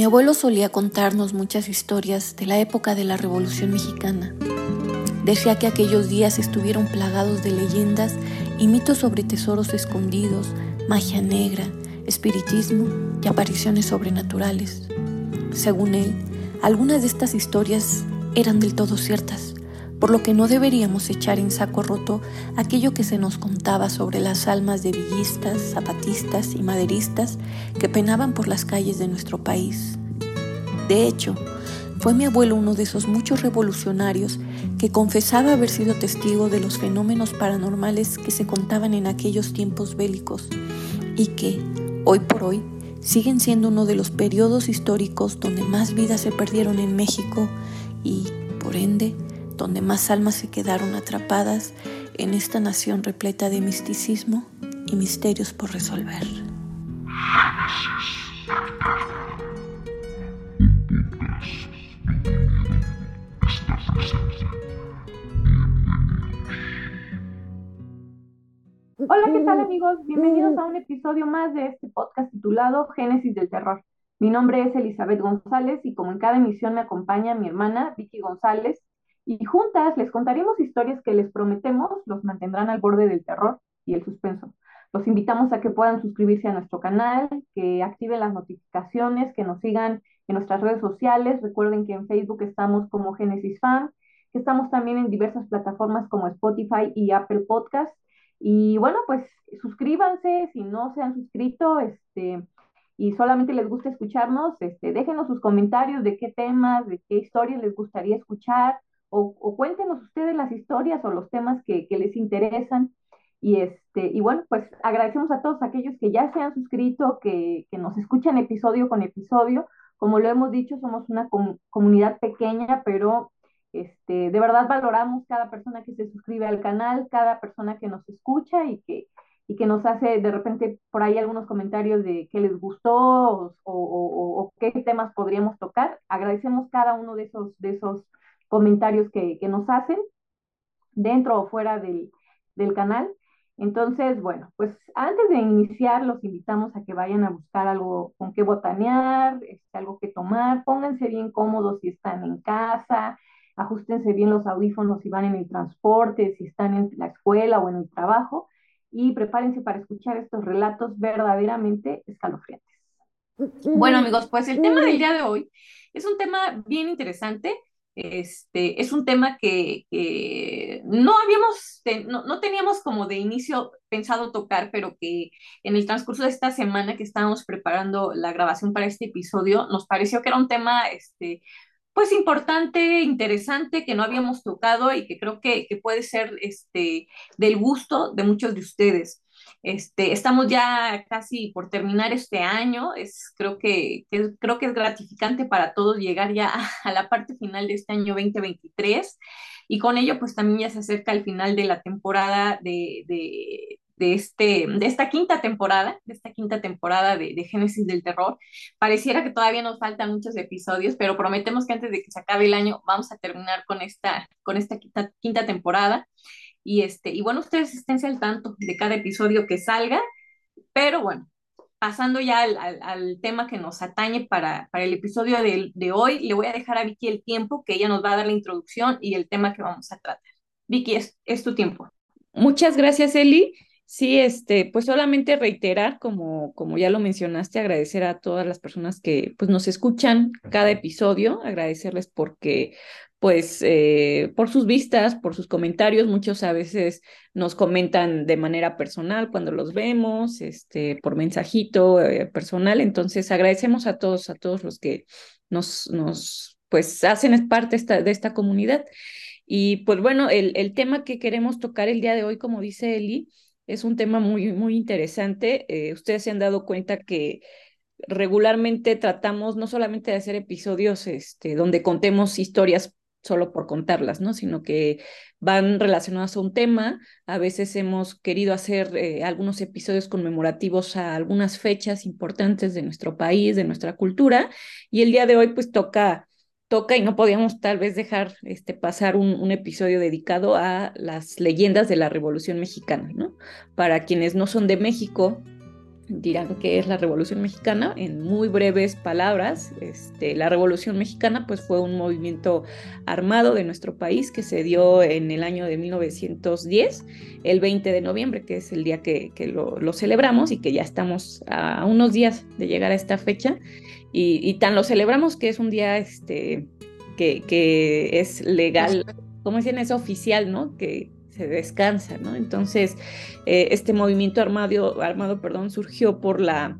Mi abuelo solía contarnos muchas historias de la época de la Revolución Mexicana. Decía que aquellos días estuvieron plagados de leyendas y mitos sobre tesoros escondidos, magia negra, espiritismo y apariciones sobrenaturales. Según él, algunas de estas historias eran del todo ciertas, por lo que no deberíamos echar en saco roto aquello que se nos contaba sobre las almas de villistas, zapatistas y maderistas que penaban por las calles de nuestro país. De hecho, fue mi abuelo uno de esos muchos revolucionarios que confesaba haber sido testigo de los fenómenos paranormales que se contaban en aquellos tiempos bélicos y que, hoy por hoy, siguen siendo uno de los periodos históricos donde más vidas se perdieron en México y, por ende, donde más almas se quedaron atrapadas en esta nación repleta de misticismo y misterios por resolver. Hola, ¿qué tal amigos? Bienvenidos a un episodio más de este podcast titulado Génesis del Terror. Mi nombre es Elizabeth González y como en cada emisión me acompaña mi hermana Vicky González y juntas les contaremos historias que les prometemos los mantendrán al borde del terror y el suspenso. Los invitamos a que puedan suscribirse a nuestro canal, que activen las notificaciones, que nos sigan en nuestras redes sociales. Recuerden que en Facebook estamos como Génesis Fan, que estamos también en diversas plataformas como Spotify y Apple Podcasts y bueno, pues suscríbanse si no se han suscrito, este, y solamente les gusta escucharnos, este, déjenos sus comentarios de qué temas, de qué historias les gustaría escuchar, o, cuéntenos ustedes las historias o los temas que, les interesan. Y, este, y bueno, pues agradecemos a todos aquellos que ya se han suscrito, que, que nos escuchan episodio con episodio. Como lo hemos dicho, somos una comunidad pequeña, pero este, de verdad valoramos cada persona que se suscribe al canal, cada persona que nos escucha y que, y que nos hace de repente por ahí algunos comentarios de qué les gustó o, qué temas podríamos tocar. Agradecemos cada uno de esos, de esos comentarios que, nos hacen dentro o fuera del, del canal. Entonces, bueno, pues antes de iniciar, los invitamos a que vayan a buscar algo con qué botanear, este, algo que tomar, pónganse bien cómodos si están en casa, ajustense bien los audífonos si van en el transporte, si están en la escuela o en el trabajo y prepárense para escuchar estos relatos verdaderamente escalofriantes. Bueno amigos, pues el tema del día de hoy es un tema bien interesante. Este, es un tema que, no habíamos, no, no, teníamos como de inicio pensado tocar, pero que en el transcurso de esta semana que estábamos preparando la grabación para este episodio, nos pareció que era un tema este, pues importante, interesante, que no habíamos tocado y que creo que, puede ser este, del gusto de muchos de ustedes. Este, estamos ya casi por terminar este año, es, creo, que, creo que es gratificante para todos llegar ya a, la parte final de este año 2023 y con ello pues también ya se acerca el final de la temporada de, de, este, de esta quinta temporada, de esta quinta temporada de, de, Génesis del Terror. Pareciera que todavía nos faltan muchos episodios, pero prometemos que antes de que se acabe el año vamos a terminar con esta, con esta quinta, quinta temporada. Y, este, y bueno, ustedes esténse al tanto de cada episodio que salga, pero bueno, pasando ya al, al, tema que nos atañe para, para el episodio de, de, hoy, le voy a dejar a Vicky el tiempo, que ella nos va a dar la introducción y el tema que vamos a tratar. Vicky, es, es tu tiempo. Muchas gracias, Eli. Sí, este, pues solamente reiterar, como, como ya lo mencionaste, agradecer a todas las personas que pues, nos escuchan cada episodio, agradecerles porque, pues, eh, por sus vistas, por sus comentarios, muchos a veces nos comentan de manera personal cuando los vemos, este, por mensajito eh, personal, entonces agradecemos a todos, a todos los que nos, nos pues, hacen parte esta, de esta comunidad. Y pues bueno, el, el tema que queremos tocar el día de hoy, como dice Eli, es un tema muy, muy interesante. Eh, ustedes se han dado cuenta que regularmente tratamos no solamente de hacer episodios este, donde contemos historias solo por contarlas, ¿no? Sino que van relacionadas a un tema. A veces hemos querido hacer eh, algunos episodios conmemorativos a algunas fechas importantes de nuestro país, de nuestra cultura, y el día de hoy pues toca toca y no podíamos tal vez dejar este, pasar un, un, episodio dedicado a las leyendas de la Revolución Mexicana, ¿no? Para quienes no son de México, dirán que es la Revolución Mexicana. En muy breves palabras, este, la Revolución Mexicana pues, fue un movimiento armado de nuestro país que se dio en el año de 1910, el 20 de noviembre, que es el día que, lo, celebramos y que ya estamos a unos días de llegar a esta fecha. Y, tan lo celebramos que es un día este, que, que es legal, como dicen, es oficial, ¿no? Que, se descansa, ¿no? Entonces, eh, este movimiento armado, armado perdón, surgió por la,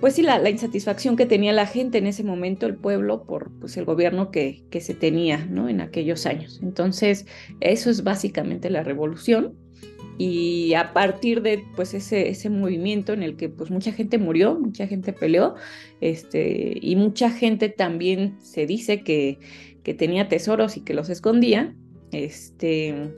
pues sí, la, insatisfacción que tenía la gente en ese momento, el pueblo, por pues, el gobierno que, que se tenía, ¿no? En aquellos años. Entonces, eso es básicamente la revolución y a partir de pues ese, ese movimiento en el que pues mucha gente murió, mucha gente peleó, este, y mucha gente también se dice que, que tenía tesoros y que los escondía, este,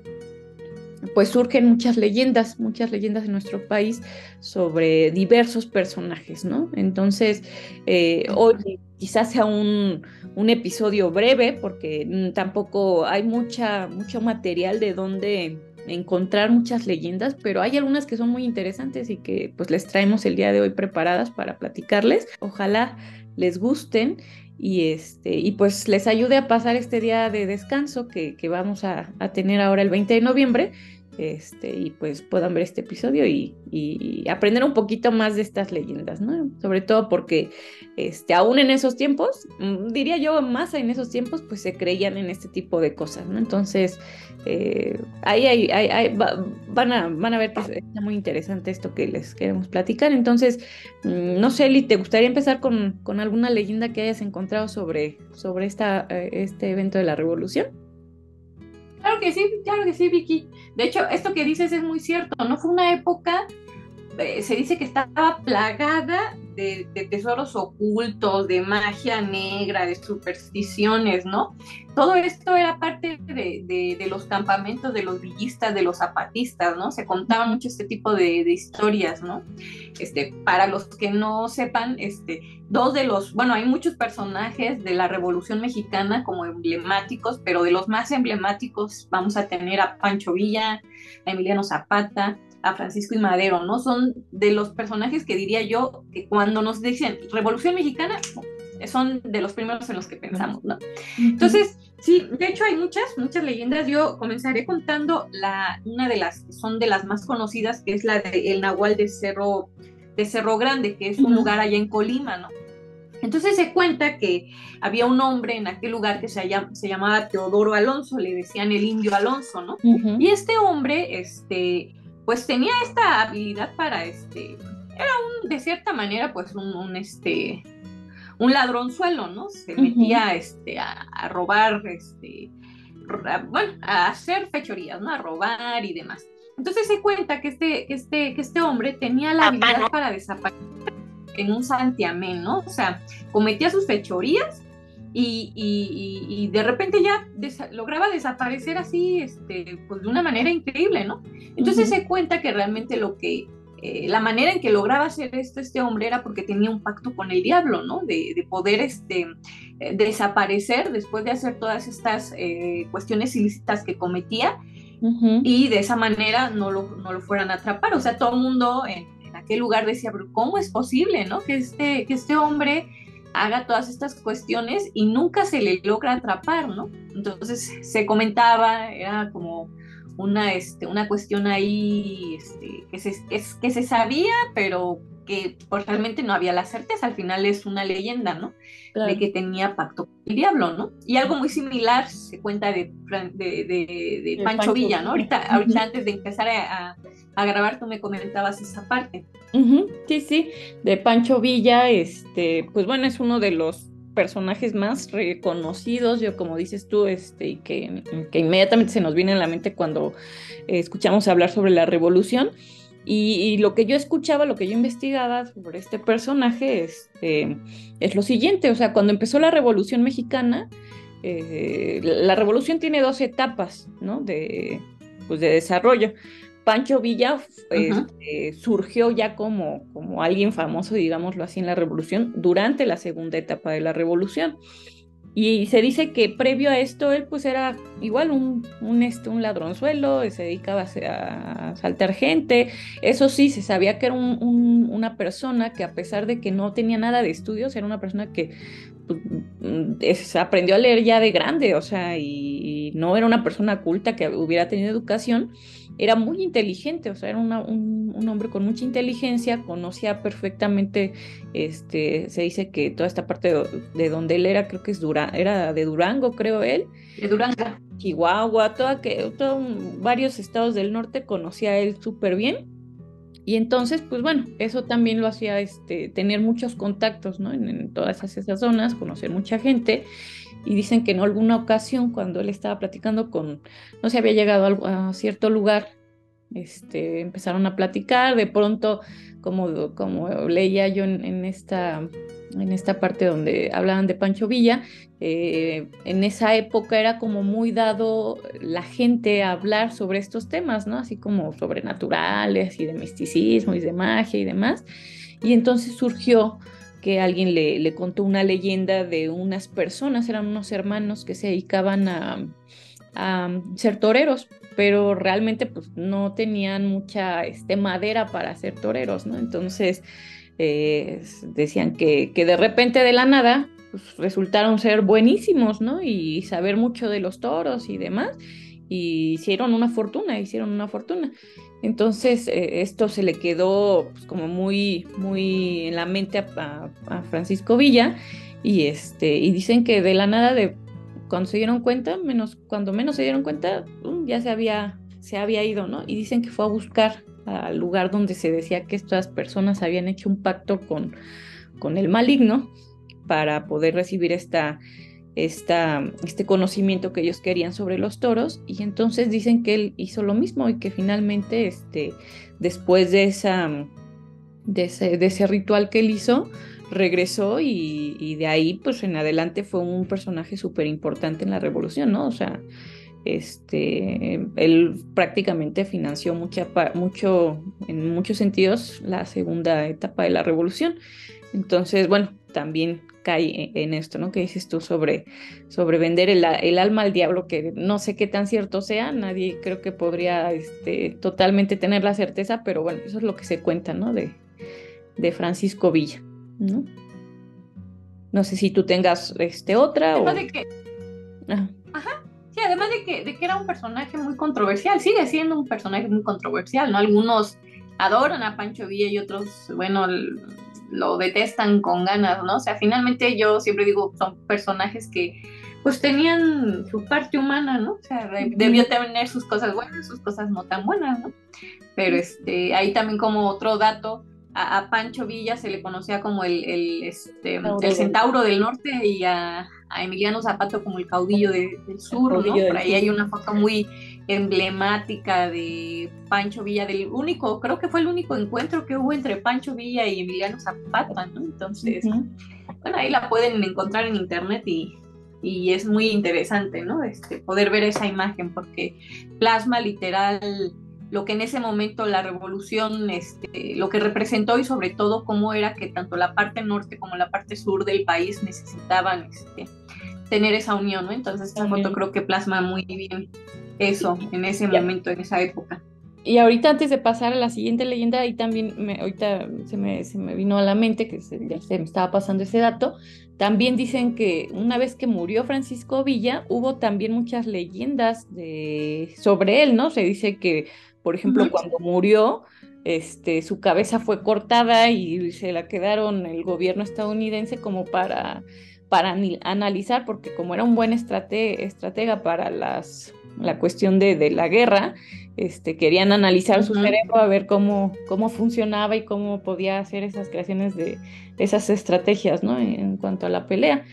pues surgen muchas leyendas, muchas leyendas en nuestro país sobre diversos personajes, ¿no? Entonces, eh, hoy quizás sea un, episodio breve porque mm, tampoco hay mucha, mucho material de donde encontrar muchas leyendas, pero hay algunas que son muy interesantes y que pues les traemos el día de hoy preparadas para platicarles. Ojalá les gusten y, este, y pues les ayude a pasar este día de descanso que, vamos a, a, tener ahora el 20 de noviembre este, y pues puedan ver este episodio y, aprender un poquito más de estas leyendas, ¿no? Sobre todo porque este, aún en esos tiempos, mm, diría yo más en esos tiempos, pues se creían en este tipo de cosas, ¿no? Entonces, eh, ahí, ahí, van, a, van a ver que está muy interesante esto que les queremos platicar. Entonces, mm, no sé, Eli, ¿te gustaría empezar con, con alguna leyenda que hayas encontrado sobre, sobre esta, eh, este evento de la revolución? Claro que sí, claro que sí, Vicky. De hecho, esto que dices es muy cierto, ¿no? Fue una época, eh, se dice que estaba plagada de, tesoros ocultos, de magia negra, de supersticiones, ¿no? Todo esto era parte de, los campamentos de los villistas, de los zapatistas, ¿no? Se contaban mucho este tipo de, historias, ¿no? Este, para los que no sepan, este, dos de los, bueno, hay muchos personajes de la Revolución Mexicana como emblemáticos, pero de los más emblemáticos vamos a tener a Pancho Villa, a Emiliano Zapata, a Francisco y Madero, ¿no? Son de los personajes que diría yo que cuando nos dicen Revolución Mexicana, son de los primeros en los que pensamos, ¿no? Entonces, sí, de hecho hay muchas, muchas leyendas. Yo comenzaré contando la, una de las que son de las más conocidas, que es la de El Nahual de Cerro, de Cerro Grande, que es un lugar allá en Colima, ¿no? Entonces se cuenta que había un hombre en aquel lugar que se, se llamaba Teodoro Alonso, le decían el indio Alonso, ¿no? Y este hombre, este, pues tenía esta habilidad para, este, era un, de cierta manera, pues un, este, un ladronzuelo, ¿no? Se metía, este, a, robar, este, bueno, a hacer fechorías, ¿no? A robar y demás. Entonces se cuenta que este, este, que este hombre tenía la habilidad para desaparecer en un santiamén, ¿no? O sea, cometía sus fechorías y, de repente ya lograba desaparecer así, este, pues de una manera increíble, ¿no? Entonces se cuenta que realmente lo que, eh, la manera en que lograba hacer esto este hombre era porque tenía un pacto con el diablo, ¿no? De, poder este, eh, desaparecer después de hacer todas estas eh, cuestiones ilícitas que cometía y de esa manera no lo, no lo fueran a atrapar. O sea, todo el mundo en, en aquel lugar decía, pero ¿cómo es posible, ¿no? Que este, que este hombre haga todas estas cuestiones y nunca se le logra atrapar, ¿no? Entonces se comentaba, era como una, este, una cuestión ahí este, que, se, que, se sabía, pero que pues, realmente no había la certeza, al final es una leyenda, ¿no? De que tenía pacto con el diablo, ¿no? Y algo muy similar se cuenta de, de, Pancho, Villa, ¿no? Ahorita, ahorita antes de empezar a, a grabar, tú me comentabas esa parte. Sí, sí, de Pancho Villa, este, pues bueno, es uno de los personajes más reconocidos, yo como dices tú, este, que, que inmediatamente se nos viene a la mente cuando escuchamos hablar sobre la revolución. Y, lo que yo escuchaba, lo que yo investigaba sobre este personaje este, es lo siguiente, o sea, cuando empezó la Revolución Mexicana, eh, la revolución tiene dos etapas, ¿no? De, pues de desarrollo. Pancho Villa este, surgió ya como, como alguien famoso, digámoslo así, en la revolución durante la segunda etapa de la revolución. Y se dice que previo a esto él pues era igual un, un, este, un ladronzuelo, se dedicaba a saltar gente. Eso sí, se sabía que era un, una persona que a pesar de que no tenía nada de estudios, era una persona que pues, aprendió a leer ya de grande, o sea, y, no era una persona culta que hubiera tenido educación, era muy inteligente, o sea, era un, un, hombre con mucha inteligencia, conocía perfectamente, este, se dice que toda esta parte de, donde él era, creo que es Dura, era de Durango, creo él. De Durango. Chihuahua, toda que, varios estados del norte conocía él súper bien. Y entonces, pues bueno, eso también lo hacía este, tener muchos contactos ¿no? en, todas esas, zonas, conocer mucha gente. Y dicen que en alguna ocasión, cuando él estaba platicando con, no sé, había llegado a, cierto lugar, este, empezaron a platicar, de pronto, como, como leía yo en esta en esta parte donde hablaban de Pancho Villa, eh, en esa época era como muy dado la gente a hablar sobre estos temas, ¿no? Así como sobrenaturales y de misticismo y de magia y demás. Y entonces surgió que alguien le, contó una leyenda de unas personas, eran unos hermanos que se dedicaban a, ser toreros, pero realmente pues no tenían mucha este, madera para ser toreros, ¿no? Entonces eh, decían que, que, de repente de la nada pues, resultaron ser buenísimos, ¿no? Y saber mucho de los toros y demás. Y hicieron una fortuna, hicieron una fortuna. Entonces eh, esto se le quedó pues, como muy, muy en la mente a, Francisco Villa y, este, y dicen que de la nada, de, cuando se dieron cuenta, menos, cuando menos se dieron cuenta, ya se había, se había ido, ¿no? Y dicen que fue a buscar al lugar donde se decía que estas personas habían hecho un pacto con, con el maligno para poder recibir esta, esta, este conocimiento que ellos querían sobre los toros y entonces dicen que él hizo lo mismo y que finalmente este, después de, esa, de, ese, de ese ritual que él hizo regresó y, de ahí pues en adelante fue un personaje súper importante en la revolución, ¿no? O sea, este, él prácticamente financió mucha, mucho, en muchos sentidos la segunda etapa de la revolución. Entonces, bueno, también cae en esto, ¿no? Que dices tú sobre, sobre vender el, alma al diablo, que no sé qué tan cierto sea, nadie creo que podría este, totalmente tener la certeza, pero bueno, eso es lo que se cuenta, ¿no? De, de Francisco Villa, ¿no? No sé si tú tengas este, otra o... De que... Ajá. Sí, además de que, de que era un personaje muy controversial, sigue siendo un personaje muy controversial, ¿no? Algunos adoran a Pancho Villa y otros, bueno, lo detestan con ganas, ¿no? O sea, finalmente yo siempre digo, son personajes que pues tenían su parte humana, ¿no? O sea, debió tener sus cosas buenas, sus cosas no tan buenas, ¿no? Pero este, ahí también como otro dato, a, Pancho Villa se le conocía como el, el, este, el centauro del norte y a, Emiliano Zapato como el caudillo del sur, ¿no? Por ahí hay una foto muy emblemática de Pancho Villa, del único, creo que fue el único encuentro que hubo entre Pancho Villa y Emiliano Zapata, ¿no? Entonces, bueno, ahí la pueden encontrar en internet y, y es muy interesante, ¿no? Este, poder ver esa imagen porque plasma literal lo que en ese momento la revolución, este, lo que representó y sobre todo cómo era que tanto la parte norte como la parte sur del país necesitaban este, tener esa unión, ¿no? Entonces esta foto creo que plasma muy bien eso en ese momento, en esa época. Y ahorita antes de pasar a la siguiente leyenda, ahí también me, ahorita se me, se me vino a la mente que ya se me estaba pasando ese dato. También dicen que una vez que murió Francisco Villa, hubo también muchas leyendas de, sobre él, ¿no? Se dice que por ejemplo, cuando murió, este, su cabeza fue cortada y se la quedaron el gobierno estadounidense como para, para analizar, porque como era un buen estratega para las, la cuestión de, de la guerra, este, querían analizar su cerebro a ver cómo, cómo funcionaba y cómo podía hacer esas creaciones de esas estrategias, ¿no? En, cuanto a la pelea.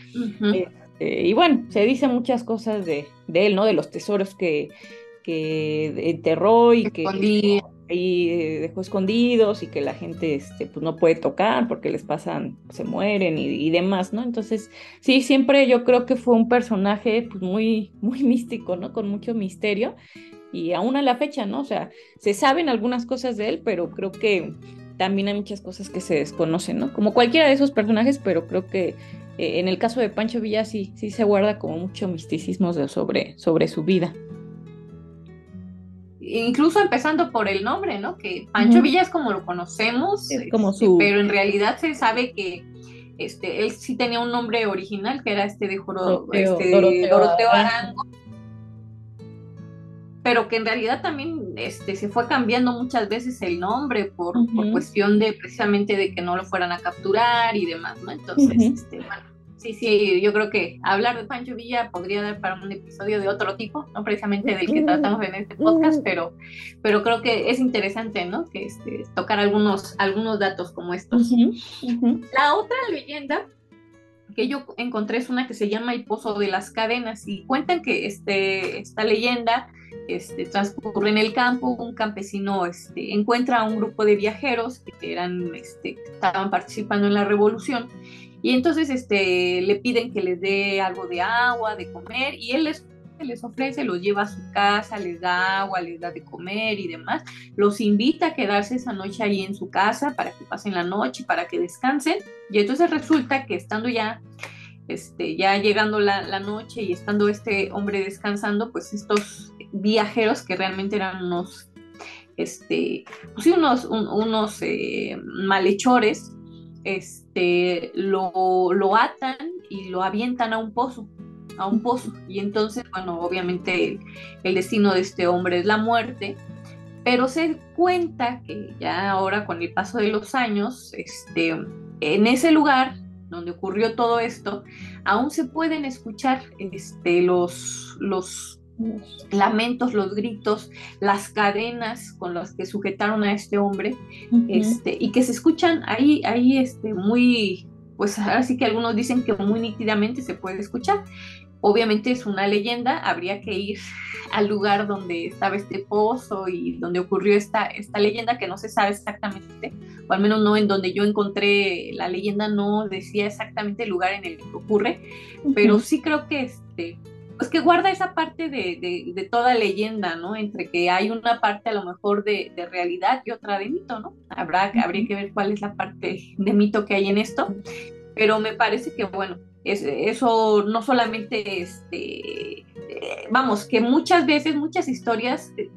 Este, y bueno, se dice muchas cosas de, de él, ¿no? De los tesoros que, que enterró y que ahí eh, dejó escondidos y que la gente este, pues no puede tocar porque les pasan, se mueren y, demás, ¿no? Entonces, sí, siempre yo creo que fue un personaje pues, muy, muy místico, ¿no? Con mucho misterio y aún a la fecha, ¿no? O sea, se saben algunas cosas de él, pero creo que también hay muchas cosas que se desconocen, ¿no? Como cualquiera de esos personajes, pero creo que en el caso de Pancho Villa sí, sí se guarda como mucho misticismo sobre, sobre su vida incluso empezando por el nombre, ¿no? Que Pancho Villa es como lo conocemos, como este, su... pero en realidad se sabe que este, él sí tenía un nombre original, que era este de Doroteo, este, Doroteo, Arango, pero que en realidad también este, se fue cambiando muchas veces el nombre por, por, cuestión de precisamente de que no lo fueran a capturar y demás, ¿no? Entonces, este, bueno, Sí, sí, yo creo que hablar de Pancho Villa podría dar para un episodio de otro tipo, no precisamente del que tratamos en este podcast, pero, pero creo que es interesante, ¿no? Que este, tocar algunos, algunos datos como estos. La otra leyenda que yo encontré es una que se llama El Pozo de las Cadenas y cuentan que este, esta leyenda este, transcurre en el campo, un campesino este, encuentra a un grupo de viajeros que eran, este, estaban participando en la revolución y entonces este, le piden que les dé algo de agua, de comer, y él les, les ofrece, los lleva a su casa, les da agua, les da de comer y demás. Los invita a quedarse esa noche ahí en su casa para que pasen la noche, para que descansen. Y entonces resulta que estando ya este, ya llegando la, noche y estando este hombre descansando, pues estos viajeros que realmente eran unos, este, pues unos, unos eh, malhechores, este, lo, lo atan y lo avientan a un pozo, a un pozo. Y entonces, bueno, obviamente el, destino de este hombre es la muerte, pero se cuenta que ya ahora con el paso de los años, este, en ese lugar donde ocurrió todo esto, aún se pueden escuchar este, los, los lamentos, los gritos, las cadenas con las que sujetaron a este hombre, este, y que se escuchan ahí, ahí este, muy, pues así que algunos dicen que muy nítidamente se puede escuchar. Obviamente es una leyenda, habría que ir al lugar donde estaba este pozo y donde ocurrió esta, esta leyenda que no se sabe exactamente, o al menos no en donde yo encontré la leyenda, no decía exactamente el lugar en el que ocurre, pero sí creo que este, pues que guarda esa parte de, toda leyenda, ¿no? Entre que hay una parte a lo mejor de, realidad y otra de mito, ¿no? Habrá, habría que ver cuál es la parte de mito que hay en esto, pero me parece que, bueno, es, eso no solamente, este, eh, vamos, que muchas veces, muchas historias eh,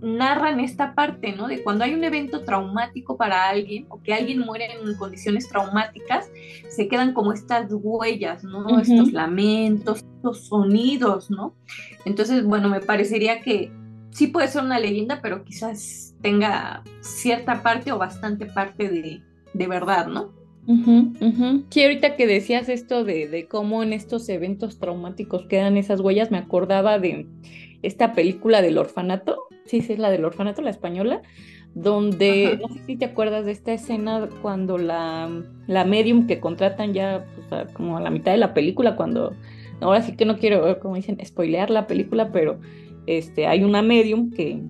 narran esta parte, ¿no? De cuando hay un evento traumático para alguien o que alguien muere en condiciones traumáticas, se quedan como estas huellas, ¿no? Estos lamentos, estos sonidos, ¿no? Entonces, bueno, me parecería que sí puede ser una leyenda, pero quizás tenga cierta parte o bastante parte de, de verdad, ¿no? Sí, ahorita que decías esto de, de cómo en estos eventos traumáticos quedan esas huellas, me acordaba de esta película del orfanato, sí, sí, es la del orfanato, la española, donde, no sé si te acuerdas de esta escena cuando la, la medium que contratan ya pues, como a la mitad de la película, cuando, ahora sí que no quiero, como dicen, spoilear la película, pero este, hay una medium que,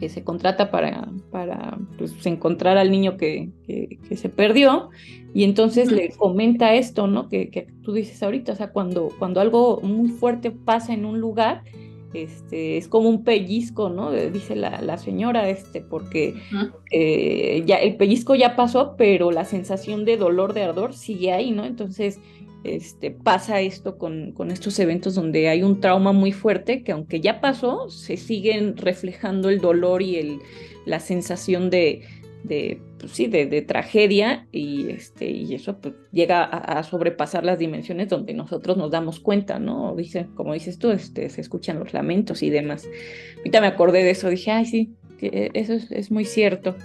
que se contrata para, para pues, encontrar al niño que, que, se perdió y entonces le comenta esto, ¿no? Que, que, tú dices ahorita, o sea, cuando, cuando algo muy fuerte pasa en un lugar, este, es como un pellizco, ¿no? Dice la, señora, este, porque eh, ya el pellizco ya pasó, pero la sensación de dolor, de ardor sigue ahí, ¿no? Entonces, este, pasa esto con, con, estos eventos donde hay un trauma muy fuerte que aunque ya pasó, se siguen reflejando el dolor y el, la sensación de, de, pues sí, de, tragedia y, este, y eso pues, llega a, sobrepasar las dimensiones donde nosotros nos damos cuenta, ¿no? Dice, como dices tú, este, se escuchan los lamentos y demás. Ahorita me acordé de eso, dije, ay, sí, que eso es, muy cierto.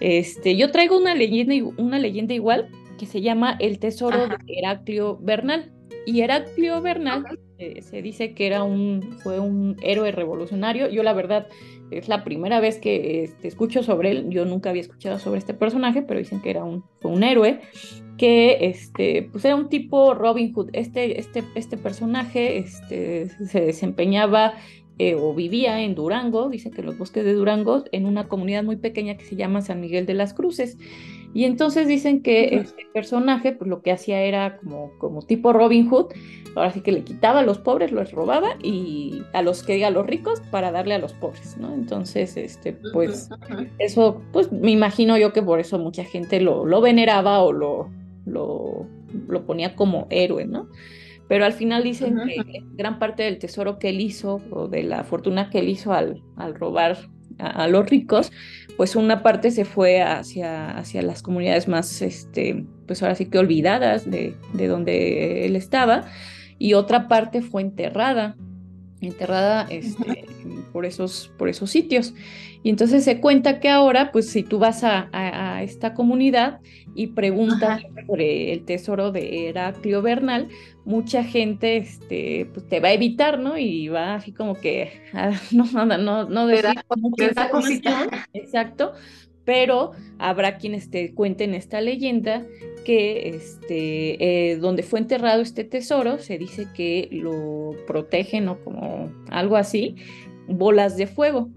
Este, yo traigo una leyenda, una leyenda igual que se llama El Tesoro de Heraclio Bernal. Y Heraclio Bernal eh, se dice que era un, fue un héroe revolucionario. Yo la verdad es la primera vez que este, escucho sobre él. Yo nunca había escuchado sobre este personaje, pero dicen que era un, un héroe, que este, pues era un tipo Robin Hood. Este, este, este personaje este, se desempeñaba eh, o vivía en Durango, dicen que en los bosques de Durango, en una comunidad muy pequeña que se llama San Miguel de las Cruces. Y entonces dicen que este personaje, pues lo que hacía era como, como tipo Robin Hood, ahora sí que le quitaba a los pobres, los robaba y a los que a los ricos para darle a los pobres, ¿no? Entonces, este, pues, eso, pues me imagino yo que por eso mucha gente lo, lo veneraba o lo, lo, lo ponía como héroe, ¿no? Pero al final dicen que gran parte del tesoro que él hizo o de la fortuna que él hizo al, al robar a, los ricos, pues una parte se fue hacia, hacia las comunidades más, este, pues ahora sí que olvidadas de, de donde él estaba, y otra parte fue enterrada, enterrada este, por, esos, por esos sitios. Y entonces se cuenta que ahora, pues si tú vas a, a, esta comunidad y preguntas sobre el tesoro de Heraclio Bernal, mucha gente este, pues, te va a evitar, ¿no? Y va así como que, ah, no, no, no, no decir Exacto, pero habrá quienes te cuenten esta leyenda que este, eh, donde fue enterrado este tesoro, se dice que lo protegen o como algo así, bolas de fuego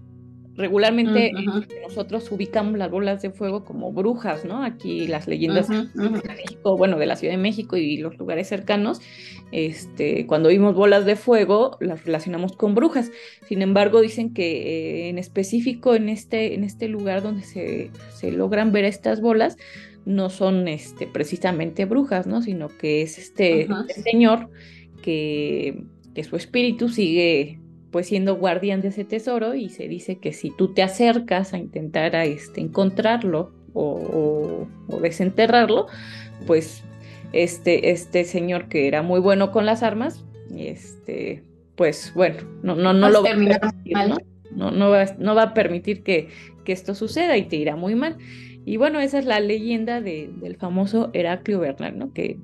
regularmente nosotros ubicamos las bolas de fuego como brujas, ¿no? Aquí las leyendas de México, bueno, de la Ciudad de México y los lugares cercanos, este, cuando vimos bolas de fuego las relacionamos con brujas. Sin embargo, dicen que eh, en específico en este, en este lugar donde se, se logran ver estas bolas, no son este, precisamente brujas, ¿no? Sino que es este, este señor que, que su espíritu sigue pues siendo guardián de ese tesoro y se dice que si tú te acercas a intentar a este, encontrarlo o, desenterrarlo, pues este, este señor que era muy bueno con las armas, este, pues bueno, no, no, no lo va a permitir, ¿no? No, va, no va a permitir que, que, esto suceda y te irá muy mal. Y bueno, esa es la leyenda del famoso Heraclio Bernal, ¿no? Que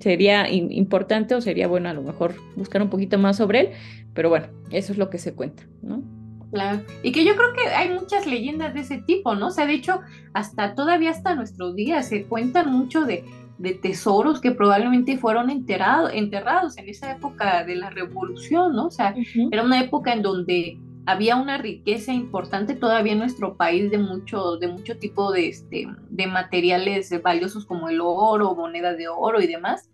sería importante o sería bueno a lo mejor buscar un poquito más sobre él, pero bueno, eso es lo que se cuenta, ¿no? Claro. Y que yo creo que hay muchas leyendas de ese tipo, ¿no? O sea, de hecho, hasta todavía hasta nuestros días se cuentan mucho de, tesoros que probablemente fueron enterrados en esa época de la revolución, ¿no? O sea, era una época en donde había una riqueza importante todavía en nuestro país de mucho, de mucho tipo de, este, de materiales valiosos como el oro, monedas de oro y demás.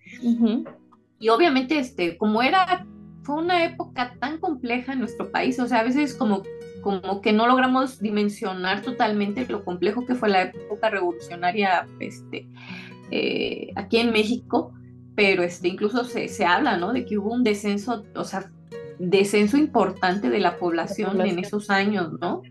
Y obviamente, este, como era, fue una época tan compleja en nuestro país, o sea, a veces como, como que no logramos dimensionar totalmente lo complejo que fue la época revolucionaria este, eh, aquí en México, pero este, incluso se, se habla, ¿no? De que hubo un descenso, o sea, descenso importante de la población, en esos años, ¿no?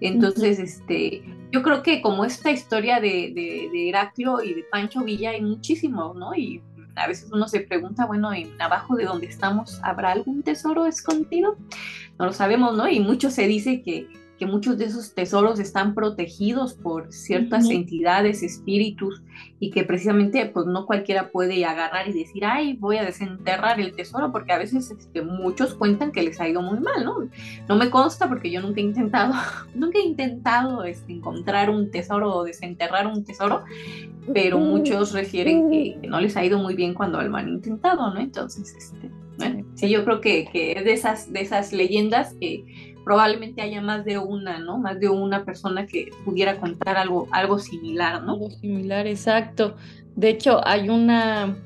Entonces, este, yo creo que como esta historia de, de, Heraclio y de Pancho Villa hay muchísimo, ¿no? Y a veces uno se pregunta, bueno, en abajo de donde estamos, ¿habrá algún tesoro escondido? No lo sabemos, ¿no? Y mucho se dice que que muchos de esos tesoros están protegidos por ciertas entidades, espíritus, y que precisamente pues no cualquiera puede agarrar y decir, ay, voy a desenterrar el tesoro, porque a veces este, muchos cuentan que les ha ido muy mal, ¿no? No me consta porque yo nunca he intentado, nunca he intentado este, encontrar un tesoro o desenterrar un tesoro, pero muchos refieren que, no les ha ido muy bien cuando lo han intentado, ¿no? Entonces, este, bueno, sí, yo creo que, que es de esas, de esas leyendas que probablemente haya más de una, ¿no? Más de una persona que pudiera contar algo, algo similar, ¿no? Algo similar, exacto. De hecho, hay una,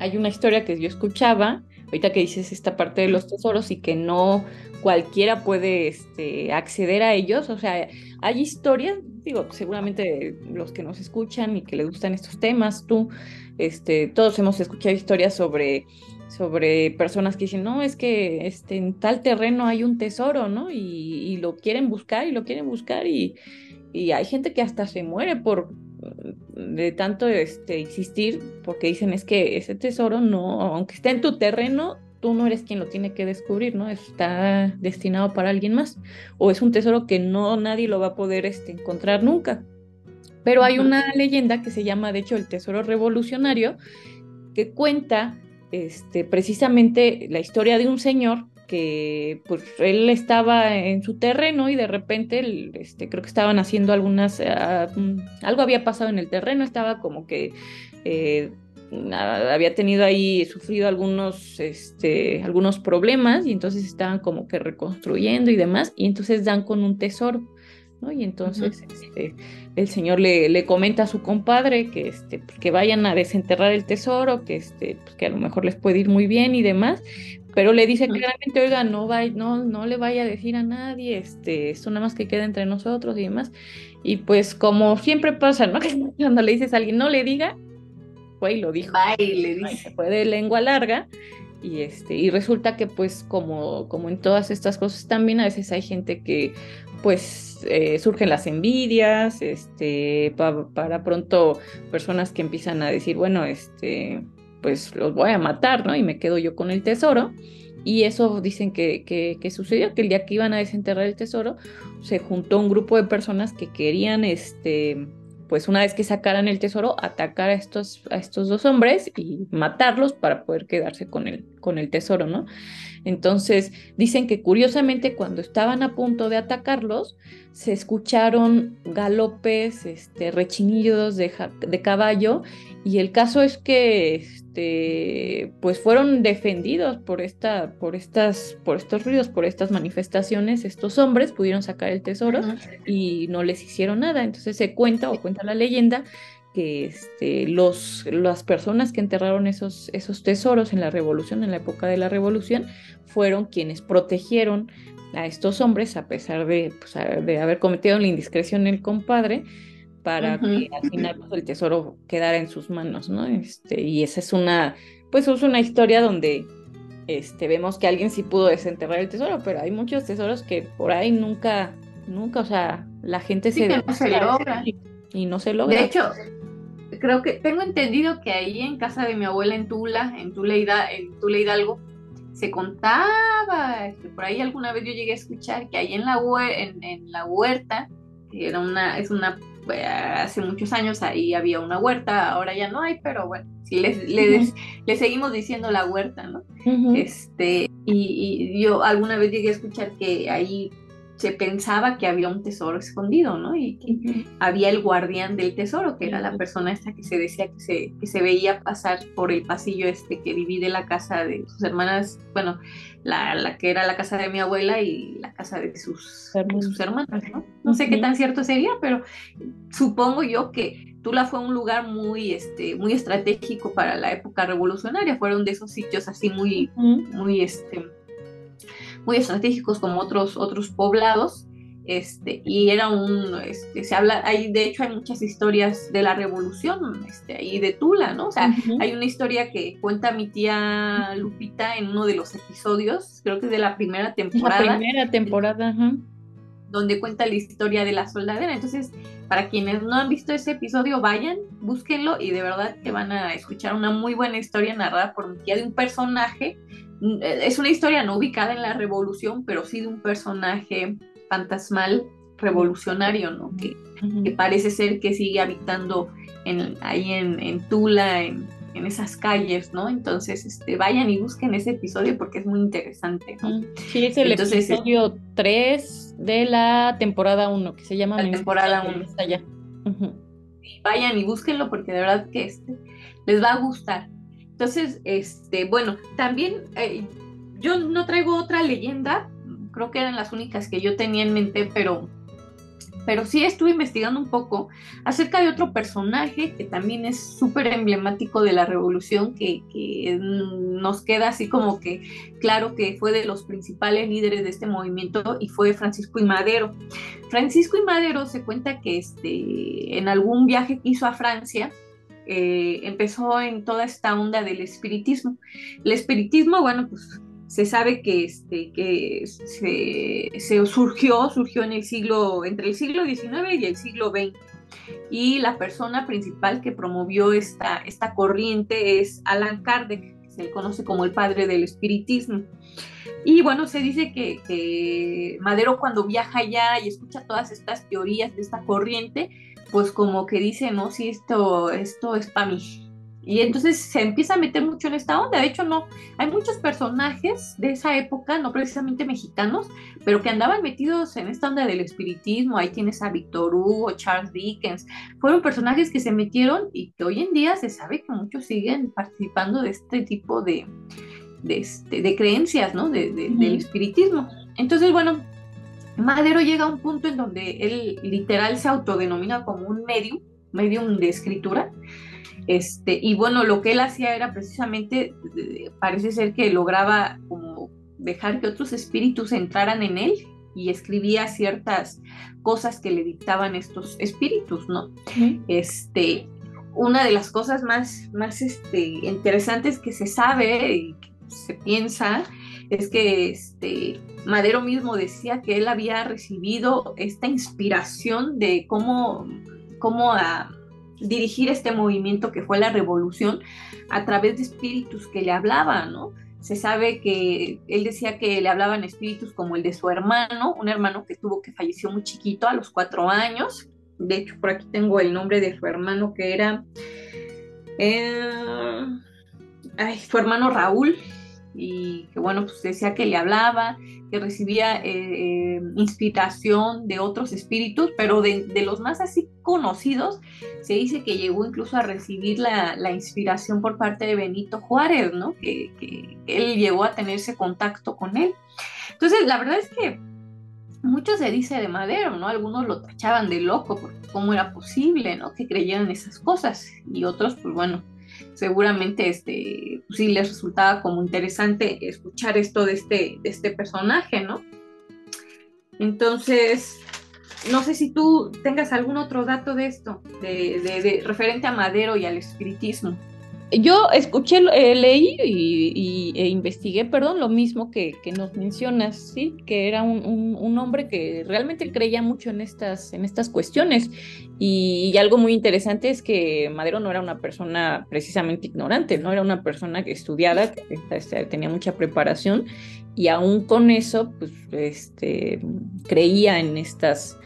hay una historia que yo escuchaba, ahorita que dices esta parte de los tesoros y que no cualquiera puede este, acceder a ellos, o sea, hay historias, digo, seguramente los que nos escuchan y que les gustan estos temas, tú, este, todos hemos escuchado historias sobre sobre personas que dicen, no, es que este, en tal terreno hay un tesoro, ¿no? Y, lo quieren buscar y lo quieren buscar y, hay gente que hasta se muere por de tanto este, insistir porque dicen es que ese tesoro no, aunque esté en tu terreno, tú no eres quien lo tiene que descubrir, ¿no? Está destinado para alguien más o es un tesoro que no nadie lo va a poder este, encontrar nunca. Pero hay una leyenda que se llama, de hecho, el tesoro revolucionario, que cuenta este, precisamente la historia de un señor que pues él estaba en su terreno y de repente este, creo que estaban haciendo algunas, ah, mm, algo había pasado en el terreno, estaba como que eh, había tenido ahí, sufrido algunos, este, algunos problemas y entonces estaban como que reconstruyendo y demás y entonces dan con un tesoro. Y entonces este, el señor le, le, comenta a su compadre que, este, pues, que vayan a desenterrar el tesoro, que, este, pues, que a lo mejor les puede ir muy bien y demás, pero le dice claramente, oiga, no, no, no le vaya a decir a nadie, este, esto nada más que queda entre nosotros y demás. Y pues como siempre pasa, ¿no? Cuando le dices a alguien, no le diga, fue y lo dijo. Baile, dice. Fue de lengua larga y este y resulta que pues como como en todas estas cosas también a veces hay gente que pues eh, surgen las envidias este para pronto personas que empiezan a decir bueno este pues los voy a matar no y me quedo yo con el tesoro y eso dicen que, que, que, sucedió, que el día que iban a desenterrar el tesoro, se juntó un grupo de personas que querían este, pues una vez que sacaran el tesoro, atacar a estos, a estos dos hombres y matarlos para poder quedarse con el, con el tesoro, ¿no? Entonces, dicen que curiosamente cuando estaban a punto de atacarlos, se escucharon galopes, este, rechinillos de, de caballo, y el caso es que este, pues fueron defendidos por, esta, por, estas, por estos ruidos, por estas manifestaciones, estos hombres pudieron sacar el tesoro y no les hicieron nada. Entonces se cuenta o cuenta la leyenda que este, los, las personas que enterraron esos, esos tesoros en la revolución, en la época de la revolución, fueron quienes protegieron a estos hombres a pesar de, pues, de haber cometido la indiscreción el compadre para que al final pues, el tesoro quedara en sus manos, ¿no? Este, y esa es una, pues es una historia donde este, vemos que alguien sí pudo desenterrar el tesoro, pero hay muchos tesoros que por ahí nunca, nunca, o sea, la gente se, no se logra. Y, no se logra. De hecho, creo que tengo entendido que ahí en casa de mi abuela en Tula, en Tula, en Tula Hidalgo, se contaba, que por ahí alguna vez yo llegué a escuchar que ahí en la, en, en la huerta, que era una, es una hace muchos años ahí había una huerta, ahora ya no hay, pero bueno, si les, les, seguimos diciendo la huerta, ¿no? Este, y, y, yo alguna vez llegué a escuchar que ahí se pensaba que había un tesoro escondido, ¿no? Y que había el guardián del tesoro, que era la persona esta que se decía que se, que se veía pasar por el pasillo este que divide la casa de sus hermanas, bueno, la, la que era la casa de mi abuela y la casa de sus, sus hermanas, ¿no? No sé qué tan cierto sería, pero supongo yo que Tula fue un lugar muy, este, muy estratégico para la época revolucionaria, fueron de esos sitios así muy, muy, este, muy estratégicos como otros, otros poblados. Este, y era un, este, se habla, hay, de hecho hay muchas historias de la revolución, este, ahí de Tula, ¿no? O sea, hay una historia que cuenta mi tía Lupita en uno de los episodios, creo que es de la primera temporada. La primera temporada, Donde cuenta la historia de la soldadera. Entonces, para quienes no han visto ese episodio, vayan, búsquenlo y de verdad que van a escuchar una muy buena historia narrada por mi tía de un personaje es una historia no ubicada en la revolución, pero sí de un personaje fantasmal revolucionario, ¿no? Que, parece ser que sigue habitando en, ahí en, Tula, en, esas calles, ¿no? Entonces, este, vayan y busquen ese episodio porque es muy interesante, ¿no? Sí, es el episodio 3 de la temporada 1, que se llama la temporada 1. allá. vayan y búsquenlo porque de verdad que este, les va a gustar. Entonces, este, bueno, también eh, yo no traigo otra leyenda, creo que eran las únicas que yo tenía en mente, pero, pero sí estuve investigando un poco acerca de otro personaje que también es súper emblemático de la revolución, que, nos queda así como que claro que fue de los principales líderes de este movimiento y fue Francisco y Madero. Francisco y Madero se cuenta que este, en algún viaje que hizo a Francia, eh, empezó en toda esta onda del espiritismo. El espiritismo, bueno, pues se sabe que, este, que se, surgió, surgió en el siglo, entre el siglo XIX y el siglo XX. Y la persona principal que promovió esta, esta corriente es Alan Kardec, que se le conoce como el padre del espiritismo. Y bueno, se dice que, que Madero cuando viaja allá y escucha todas estas teorías de esta corriente, pues como que dice, no, si esto, esto es para mí. Y entonces se empieza a meter mucho en esta onda. De hecho, no, hay muchos personajes de esa época, no precisamente mexicanos, pero que andaban metidos en esta onda del espiritismo. Ahí tienes a Victor Hugo, Charles Dickens. Fueron personajes que se metieron y que hoy en día se sabe que muchos siguen participando de este tipo de, de, este, creencias, ¿no? De, Del espiritismo. Entonces, bueno, Madero llega a un punto en donde él literal se autodenomina como un medium, medium de escritura. Este, y bueno, lo que él hacía era precisamente, eh, parece ser que lograba como dejar que otros espíritus entraran en él y escribía ciertas cosas que le dictaban estos espíritus, ¿no? Este, una de las cosas más, más este, interesantes que se sabe y que se piensa es que este, Madero mismo decía que él había recibido esta inspiración de cómo, cómo a dirigir este movimiento que fue la revolución a través de espíritus que le hablaban, ¿no? Se sabe que él decía que le hablaban espíritus como el de su hermano, un hermano que tuvo que falleció muy chiquito a los cuatro años. De hecho, por aquí tengo el nombre de su hermano que era eh, su hermano Raúl, y que bueno, pues decía que le hablaba, que recibía eh, eh, inspiración de otros espíritus, pero de, los más así conocidos, se dice que llegó incluso a recibir la, inspiración por parte de Benito Juárez, ¿no? Que, él llegó a tenerse contacto con él. Entonces, la verdad es que mucho se dice de Madero, ¿no? Algunos lo tachaban de loco, porque cómo era posible, ¿no? Que creyeran esas cosas, y otros, pues bueno, seguramente este, pues sí les resultaba como interesante escuchar esto de este, de este personaje, ¿no? Entonces, no sé si tú tengas algún otro dato de esto, de, de referente a Madero y al espiritismo. Yo escuché, eh, leí y, e investigué, perdón, lo mismo que, nos mencionas, sí, que era un, hombre que realmente creía mucho en estas, en estas cuestiones. Y, algo muy interesante es que Madero no era una persona precisamente ignorante, no era una persona que estudiada, que tenía mucha preparación y aún con eso, pues, este, creía en estas,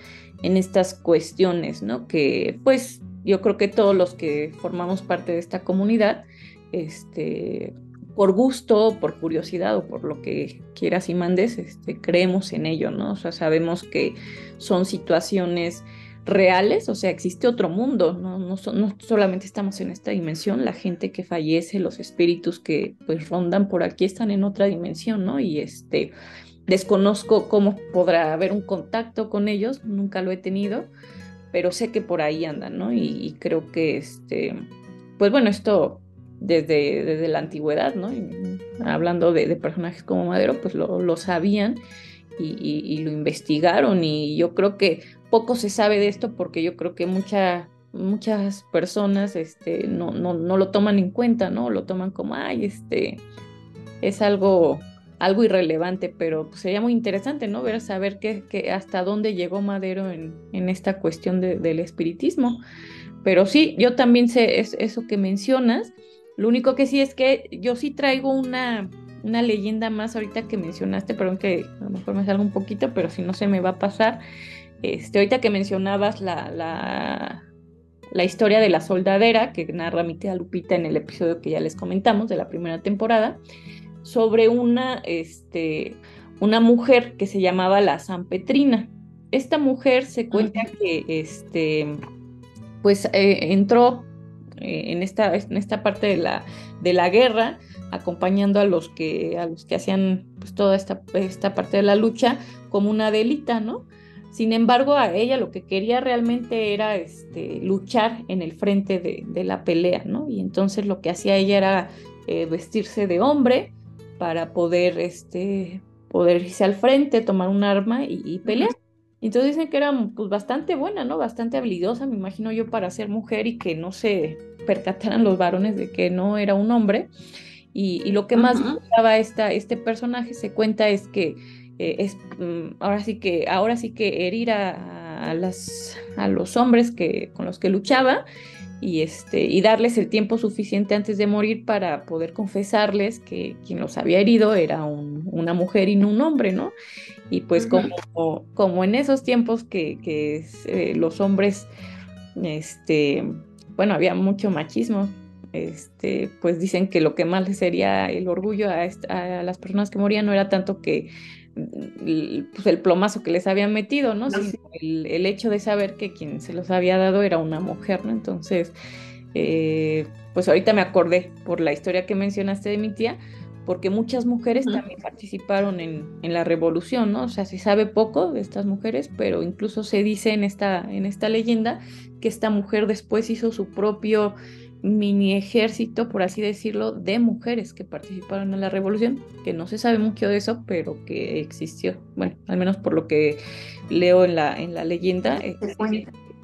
en estas cuestiones, ¿no? Que, pues, yo creo que todos los que formamos parte de esta comunidad, este, por gusto, por curiosidad o por lo que quieras y mandes, este, creemos en ello, ¿no? O sea, sabemos que son situaciones reales, o sea, existe otro mundo, ¿no? No, no, solamente estamos en esta dimensión, la gente que fallece, los espíritus que pues rondan por aquí están en otra dimensión, ¿no? Y este, desconozco cómo podrá haber un contacto con ellos, nunca lo he tenido, pero sé que por ahí andan, ¿no? Y, creo que, este, pues bueno, esto desde, desde la antigüedad, ¿no? hablando de, personajes como Madero, pues lo, sabían y, lo investigaron y yo creo que poco se sabe de esto porque yo creo que mucha, muchas personas este, no, no, no lo toman en cuenta, ¿no? Lo toman como, ay, este, es algo algo irrelevante, pero pues, sería muy interesante, ¿no? Ver, saber que, hasta dónde llegó Madero en, en esta cuestión del espiritismo. Pero sí, yo también sé eso que mencionas. Lo único que sí es que yo sí traigo una, una leyenda más ahorita que mencionaste, perdón que a lo mejor me salga un poquito, pero si no se me va a pasar. Este, ahorita que mencionabas la, la, la historia de la soldadera que narra mi tía Lupita en el episodio que ya les comentamos de la primera temporada, sobre una, este, una mujer que se llamaba la San Petrina. Esta mujer se cuenta que este, pues, eh, entró eh, en, esta, en esta parte de la, de la guerra, acompañando a los que, a los que hacían pues, toda esta, esta parte de la lucha como una delita, ¿no? Sin embargo, a ella lo que quería realmente era este, luchar en el frente de, la pelea, ¿no? Y entonces lo que hacía ella era eh, vestirse de hombre, para poder, este, poder irse al frente, tomar un arma y, pelear. Entonces dicen que era pues, bastante buena, ¿no? Bastante habilidosa, me imagino yo, para ser mujer y que no se percataran los varones de que no era un hombre. Y, lo que más gustaba esta, este personaje, se cuenta, es que eh, es, mm, ahora sí que, ahora sí que herir a, a, las, a los hombres que, con los que luchaba y, este, y darles el tiempo suficiente antes de morir para poder confesarles que quien los había herido era una mujer y no un hombre, ¿no? Y pues como, como en esos tiempos que, que eh, los hombres, este, bueno, había mucho machismo, este, pues dicen que lo que más les sería el orgullo a, a las personas que morían no era tanto que pues el plomazo que les habían metido, ¿no? el, hecho de saber que quien se los había dado era una mujer, ¿no? Entonces, eh, pues ahorita me acordé por la historia que mencionaste de mi tía, porque muchas mujeres también participaron en, en, la revolución, ¿no? O sea, se sabe poco de estas mujeres, pero incluso se dice en esta, en esta leyenda que esta mujer después hizo su propio mini ejército, por así decirlo, de mujeres que participaron en la revolución, que no se sabe mucho de eso, pero que existió. Bueno, al menos por lo que leo en la, en la leyenda, eh,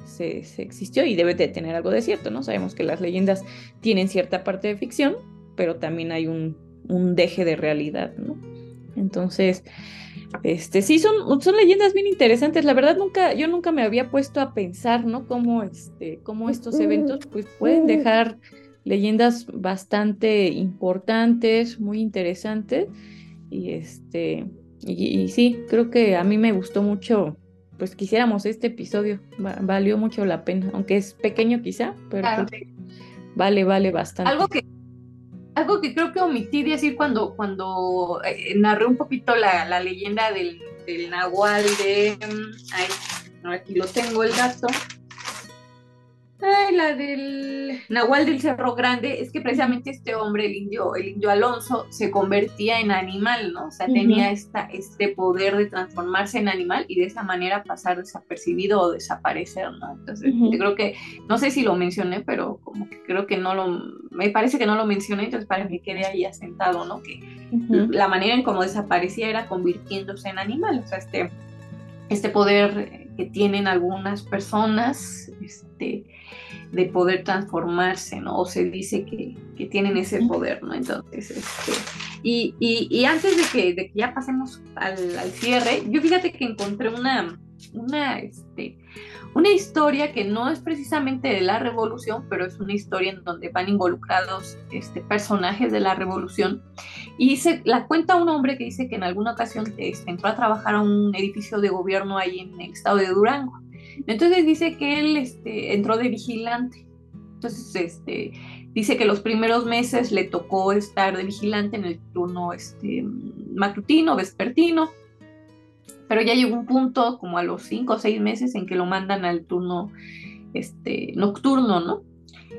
se, existió y debe de tener algo de cierto, ¿no? Sabemos que las leyendas tienen cierta parte de ficción, pero también hay un, un deje de realidad, ¿no? Entonces, este, sí, son, son leyendas bien interesantes. La verdad, nunca, yo nunca me había puesto a pensar, ¿no? Cómo, este, cómo estos eventos pues, pueden dejar leyendas bastante importantes, muy interesantes. Y este, y, sí, creo que a mí me gustó mucho, pues quisiéramos este episodio, valió mucho la pena, aunque es pequeño quizá, pero vale, vale bastante. Algo que algo que creo que omití decir cuando, cuando eh, narré un poquito la, leyenda del, del, Nahual de... Mm, ay, aquí lo tengo el gato. Ay, la del Nahual del Cerro Grande, es que precisamente este hombre, el indio, el indio Alonso, se convertía en animal, ¿no? O sea, tenía esta, este poder de transformarse en animal y de esa manera pasar desapercibido o desaparecer, ¿no? Entonces, yo creo que, no sé si lo mencioné, pero como que creo que no lo, me parece que no lo mencioné, entonces para que quede ahí asentado, ¿no? Que la manera en cómo desaparecía era convirtiéndose en animal, o sea, este, este poder que tienen algunas personas, este, de poder transformarse, ¿no? O se dice que, tienen ese poder, ¿no? Entonces, este, y, y, antes de que, de que ya pasemos al, cierre, yo fíjate que encontré una, una, este, una historia que no es precisamente de la revolución, pero es una historia en donde van involucrados este, personajes de la revolución. Y se, la cuenta un hombre que dice que en alguna ocasión este, entró a trabajar a un edificio de gobierno ahí en el estado de Durango. Entonces dice que él este, entró de vigilante. Entonces, este, dice que los primeros meses le tocó estar de vigilante en el turno este, matutino, vespertino, pero ya llegó un punto, como a los cinco o seis meses, en que lo mandan al turno este, nocturno, ¿no?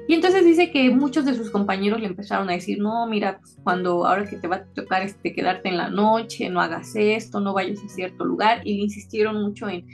Y entonces dice que muchos de sus compañeros le empezaron a decir, no, mira, pues, cuando ahora que te va a tocar este, quedarte en la noche, no hagas esto, no vayas a cierto lugar, y le insistieron mucho en,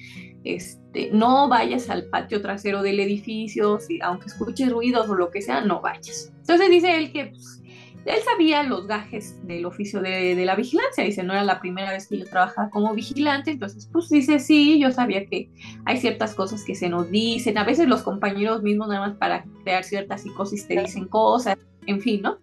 este, no vayas al patio trasero del edificio, si, aunque escuches ruidos o lo que sea, no vayas. Entonces dice él que pues, él sabía los gajes del oficio de, la vigilancia, dice, no era la primera vez que yo trabajaba como vigilante, entonces pues dice, sí, yo sabía que hay ciertas cosas que se nos dicen, a veces los compañeros mismos nada más para crear cierta psicosis te dicen cosas, en fin, ¿no?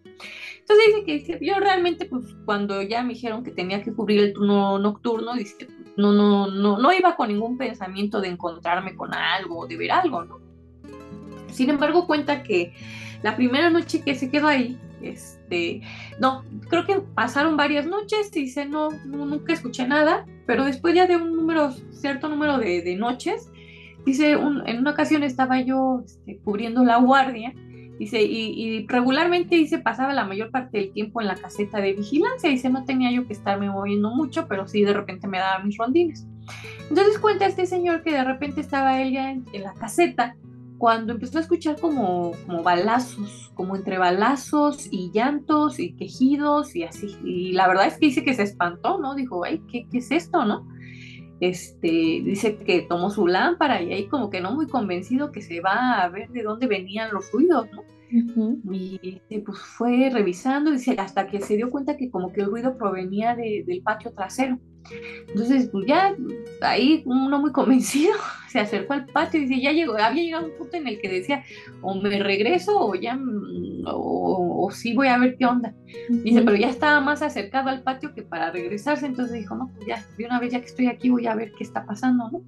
Entonces dice que dice, yo realmente pues cuando ya me dijeron que tenía que cubrir el turno nocturno, dice, no, no, no, no iba con ningún pensamiento de encontrarme con algo, de ver algo, ¿no? Sin embargo, cuenta que la primera noche que se quedó ahí, este, no, creo que pasaron varias noches y dice, no, nunca escuché nada, pero después ya de un número, cierto número de, noches, dice, en una ocasión estaba yo este, cubriendo la guardia Dice, y, regularmente dice, pasaba la mayor parte del tiempo en la caseta de vigilancia. Dice, no tenía yo que estarme moviendo mucho, pero sí de repente me daba mis rondines. Entonces cuenta este señor que de repente estaba ella en, la caseta cuando empezó a escuchar como, como balazos, como entre balazos y llantos y quejidos y así. Y la verdad es que dice que se espantó, ¿no? Dijo, ay, ¿qué, qué es esto, no? Este, dice que tomó su lámpara y ahí como que no muy convencido que se va a ver de dónde venían los ruidos, ¿no? Y pues fue revisando, dice, hasta que se dio cuenta que como que el ruido provenía del patio trasero. Entonces, pues ya ahí uno muy convencido se acercó al patio y dice, ya llegó, había llegado un punto en el que decía, o me regreso o ya, o, sí voy a ver qué onda. Dice, pero ya estaba más acercado al patio que para regresarse, entonces dijo, no, pues ya, de una vez ya que estoy aquí voy a ver qué está pasando, ¿no?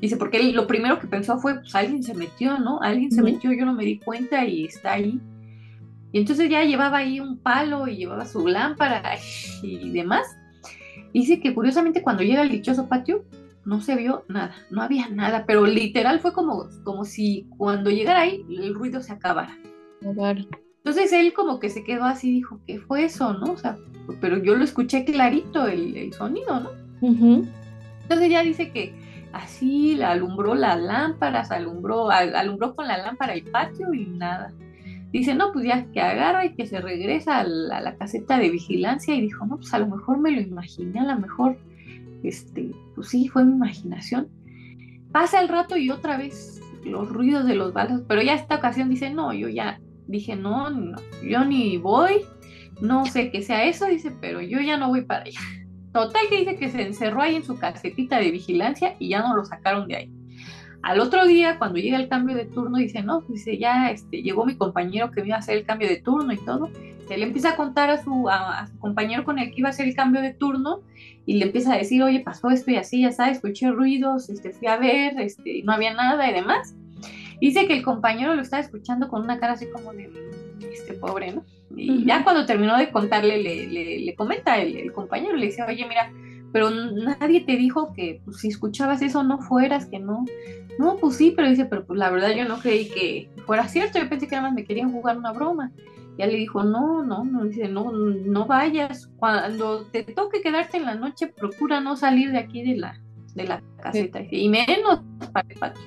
Dice, porque él lo primero que pensó fue, pues alguien se metió, ¿no? Alguien se metió, yo no me di cuenta y está ahí. Y entonces ya llevaba ahí un palo y llevaba su lámpara y demás. Dice que curiosamente cuando llega al dichoso patio no se vio nada, no había nada, pero literal fue como, como si cuando llegara ahí el ruido se acabara. Entonces él como que se quedó así, dijo, ¿qué fue eso, no? O sea, pero yo lo escuché clarito el, sonido, ¿no? Entonces ya dice que así alumbró las lámparas, alumbró, alumbró con la lámpara el patio y nada. Dice, no, pues ya que agarra y que se regresa a la, caseta de vigilancia y dijo, no, pues a lo mejor me lo imaginé, a lo mejor, este, pues sí, fue mi imaginación. Pasa el rato y otra vez los ruidos de los balas, pero ya esta ocasión dice, no, yo ya dije, no, no, yo ni voy, no sé qué sea eso, dice, pero yo ya no voy para allá. Total que dice que se encerró ahí en su casetita de vigilancia y ya no lo sacaron de ahí. Al otro día, cuando llega el cambio de turno, dice, no, dice, ya este, llegó mi compañero que me iba a hacer el cambio de turno y todo. Se le empieza a contar a su, a, su compañero con el que iba a hacer el cambio de turno y le empieza a decir, oye, pasó esto y así, ya sabes, escuché ruidos, este, fui a ver, este, no había nada y demás. Dice que el compañero lo estaba escuchando con una cara así como de, este pobre, ¿no? Y ya cuando terminó de contarle, le, le, comenta el, el, compañero, le dice, oye, mira, pero nadie te dijo que pues, si escuchabas eso no fueras, que no. No, pues sí, pero dice, pero pues la verdad yo no creí que fuera cierto, yo pensé que nada más me querían jugar una broma. Ya le dijo, no, no, no, dice, no, no vayas. Cuando te toque quedarte en la noche, procura no salir de aquí de la, de la caseta. Y menos para el patio.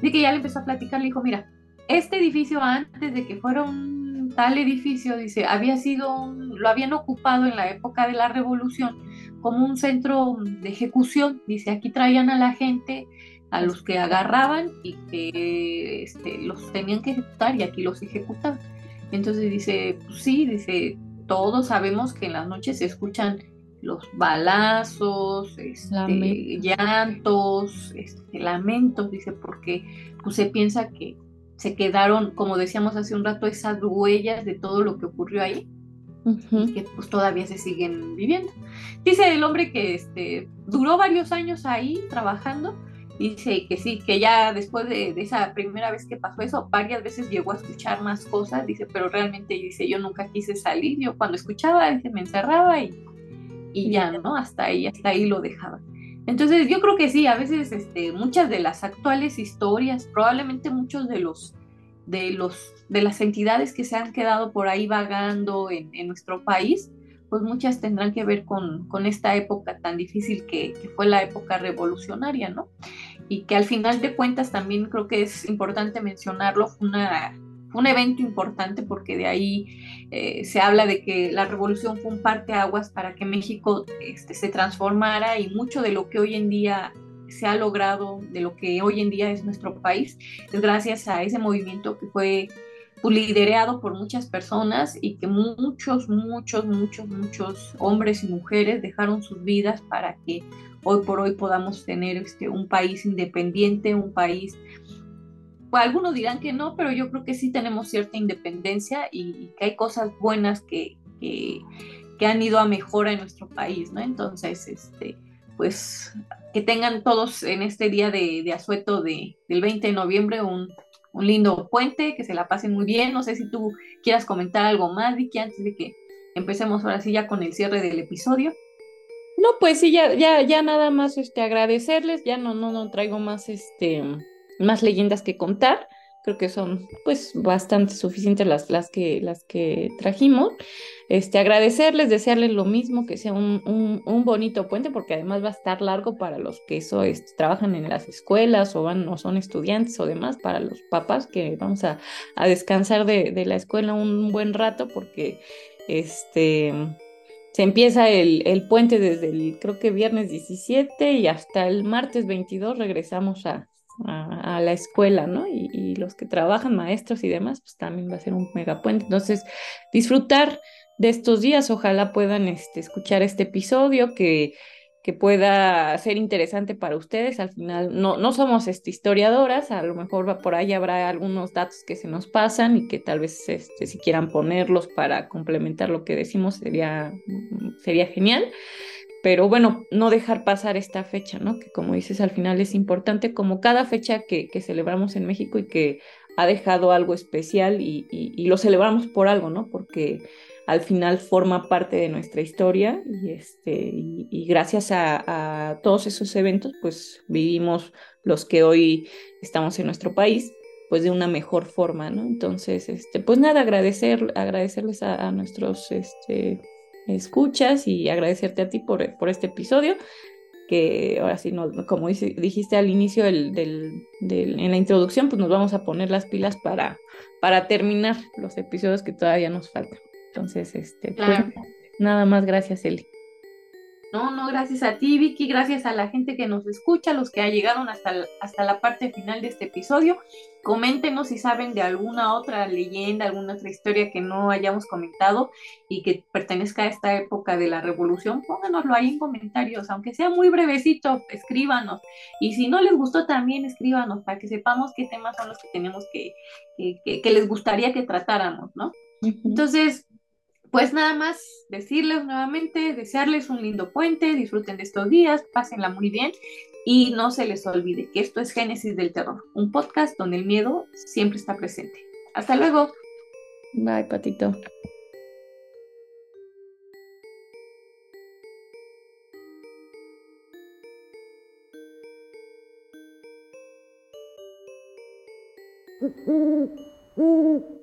Dice que ya le empezó a platicar, le dijo, mira, este edificio antes de que fuera un tal edificio, dice, había sido, lo habían ocupado en la época de la revolución como un centro de ejecución. Dice, aquí traían a la gente, a los que agarraban y que este, los tenían que ejecutar y aquí los ejecutaban. Entonces dice, pues sí, dice, todos sabemos que en las noches se escuchan los balazos, este, llantos, este, lamentos, dice, porque pues, se piensa que se quedaron, como decíamos hace un rato, esas huellas de todo lo que ocurrió ahí, que pues todavía se siguen viviendo. Dice el hombre que este, duró varios años ahí trabajando, dice que sí, que ya después de, esa primera vez que pasó eso, varias veces llegó a escuchar más cosas, dice, pero realmente dice, yo nunca quise salir, yo cuando escuchaba, dice, me encerraba y, y ya, ¿no? Hasta ahí, hasta ahí lo dejaba. Entonces yo creo que sí, a veces este, muchas de las actuales historias, probablemente muchos de los, de los, de las entidades que se han quedado por ahí vagando en, nuestro país, pues muchas tendrán que ver con, con esta época tan difícil que, fue la época revolucionaria, ¿no? Y que al final de cuentas también creo que es importante mencionarlo, fue una, un evento importante porque de ahí eh, se habla de que la revolución fue un parteaguas para que México este, se transformara y mucho de lo que hoy en día se ha logrado, de lo que hoy en día es nuestro país, es gracias a ese movimiento que fue pues, liderado por muchas personas y que muchos, muchos, muchos, muchos hombres y mujeres dejaron sus vidas para que hoy por hoy podamos tener este, un país independiente, un país algunos dirán que no, pero yo creo que sí tenemos cierta independencia y, que hay cosas buenas que, que, han ido a mejora en nuestro país, ¿no? Entonces, este, pues que tengan todos en este día de, de asueto de, del 20 de noviembre un, un, lindo puente, que se la pasen muy bien. No sé si tú quieras comentar algo más, Vicky, antes de que empecemos ahora sí ya con el cierre del episodio. No, pues sí, ya, ya, ya nada más este, agradecerles, ya no, no, no traigo más este más leyendas que contar. Creo que son pues bastante suficientes las, las, que, las que trajimos. Este, agradecerles, desearles lo mismo, que sea un, un, bonito puente, porque además va a estar largo para los que eso, este, trabajan en las escuelas o, van, o son estudiantes o demás, para los papás que vamos a, a descansar de, de, la escuela un buen rato, porque este, se empieza el, el, puente desde el, creo que viernes 17 y hasta el martes 22 regresamos a, a, la escuela, ¿no? Y, los que trabajan, maestros y demás, pues también va a ser un megapuente. Entonces, disfrutar de estos días, ojalá puedan este, escuchar este episodio que, que pueda ser interesante para ustedes. Al final, no, no somos este, historiadoras, a lo mejor por ahí habrá algunos datos que se nos pasan y que tal vez este, si quieran ponerlos para complementar lo que decimos sería, sería genial pero bueno, no dejar pasar esta fecha, ¿no? Que como dices, al final es importante, como cada fecha que, celebramos en México y que ha dejado algo especial y, lo celebramos por algo, ¿no? Porque al final forma parte de nuestra historia y, este, y, gracias a, a, todos esos eventos, pues vivimos los que hoy estamos en nuestro país pues de una mejor forma, ¿no? Entonces, este, pues nada, agradecer, agradecerles a, a nuestros este, escuchas y agradecerte a ti por, por este episodio que ahora sí, no, como dijiste al inicio del, del, en la introducción, pues nos vamos a poner las pilas para, para terminar los episodios que todavía nos faltan. Entonces, este, pues, nada más gracias, Eli. No, no, gracias a ti, Vicky, gracias a la gente que nos escucha, los que llegaron hasta, hasta la parte final de este episodio. Coméntenos si saben de alguna otra leyenda, alguna otra historia que no hayamos comentado y que pertenezca a esta época de la revolución. Pónganoslo ahí en comentarios, aunque sea muy brevecito, escríbanos. Y si no les gustó, también escríbanos para que sepamos qué temas son los que tenemos que, que, que les gustaría que tratáramos, ¿no? Entonces, pues nada más decirles nuevamente, desearles un lindo puente, disfruten de estos días, pásenla muy bien y no se les olvide que esto es Génesis del Terror, un podcast donde el miedo siempre está presente. Hasta luego. Bye, Patito.